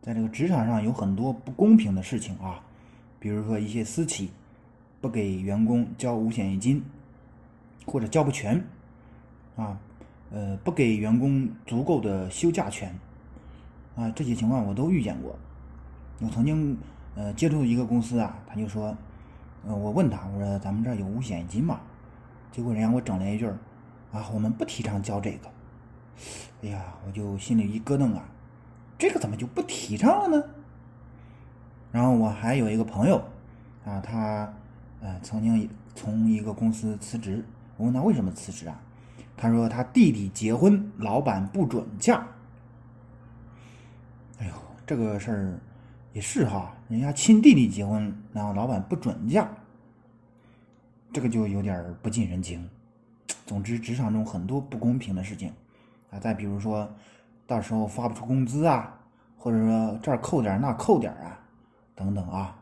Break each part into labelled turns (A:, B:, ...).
A: 在这个职场上有很多不公平的事情啊，比如说一些私企不给员工交五险一金，或者交不全，啊，呃，不给员工足够的休假权，啊，这些情况我都遇见过。我曾经呃接触一个公司啊，他就说，呃，我问他，我说咱们这儿有五险一金吗？结果人家给我整了一句儿，啊，我们不提倡交这个。哎呀，我就心里一咯噔啊，这个怎么就不提倡了呢？然后我还有一个朋友，啊，他呃曾经从一个公司辞职，我问他为什么辞职啊？他说他弟弟结婚，老板不准假。哎呦，这个事儿也是哈，人家亲弟弟结婚，然后老板不准假，这个就有点不近人情。总之，职场中很多不公平的事情。啊，再比如说，到时候发不出工资啊，或者说这儿扣点那扣点啊，等等啊。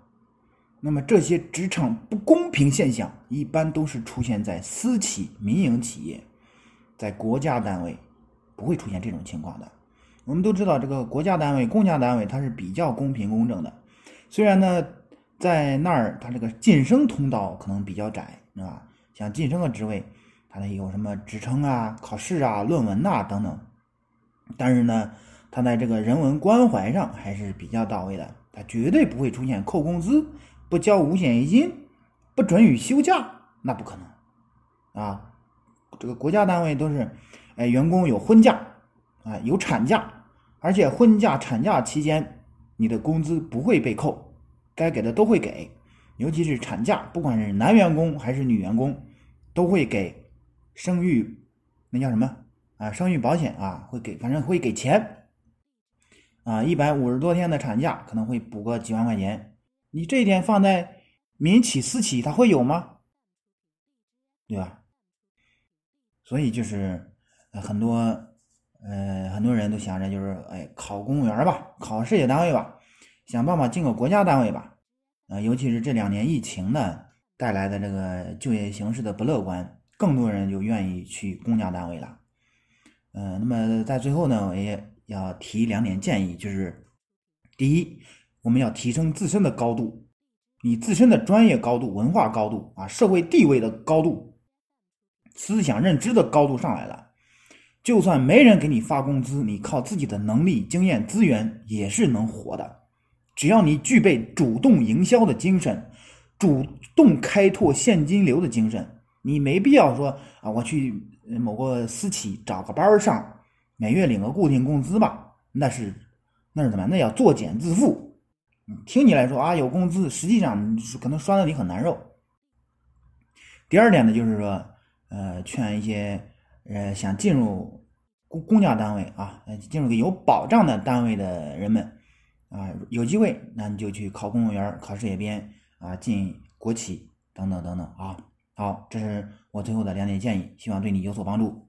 A: 那么这些职场不公平现象，一般都是出现在私企、民营企业，在国家单位不会出现这种情况的。我们都知道，这个国家单位、公家单位它是比较公平公正的。虽然呢，在那儿它这个晋升通道可能比较窄，是吧？像晋升个职位。它得有什么职称啊、考试啊、论文呐等等，但是呢，他在这个人文关怀上还是比较到位的。他绝对不会出现扣工资、不交五险一金、不准予休假，那不可能啊！这个国家单位都是，哎，员工有婚假啊，有产假，而且婚假、产假期间，你的工资不会被扣，该给的都会给，尤其是产假，不管是男员工还是女员工，都会给。生育，那叫什么啊？生育保险啊，会给，反正会给钱啊。一百五十多天的产假，可能会补个几万块钱。你这一点放在民企、私企，它会有吗？对吧？所以就是很多呃很多人都想着就是哎考公务员吧，考事业单位吧，想办法进个国家单位吧。啊，尤其是这两年疫情呢带来的这个就业形势的不乐观。更多人就愿意去公家单位了，嗯，那么在最后呢，我也要提两点建议，就是第一，我们要提升自身的高度，你自身的专业高度、文化高度啊、社会地位的高度、思想认知的高度上来了，就算没人给你发工资，你靠自己的能力、经验、资源也是能活的，只要你具备主动营销的精神，主动开拓现金流的精神。你没必要说啊，我去某个私企找个班上，每月领个固定工资吧？那是那是怎么？那要作茧自缚。听你来说啊，有工资，实际上可能拴的你很难受。第二点呢，就是说，呃，劝一些呃想进入公公家单位啊，进入个有保障的单位的人们啊，有机会那你就去考公务员、考事业编啊，进国企等等等等啊。好，这是我最后的两点建议，希望对你有所帮助。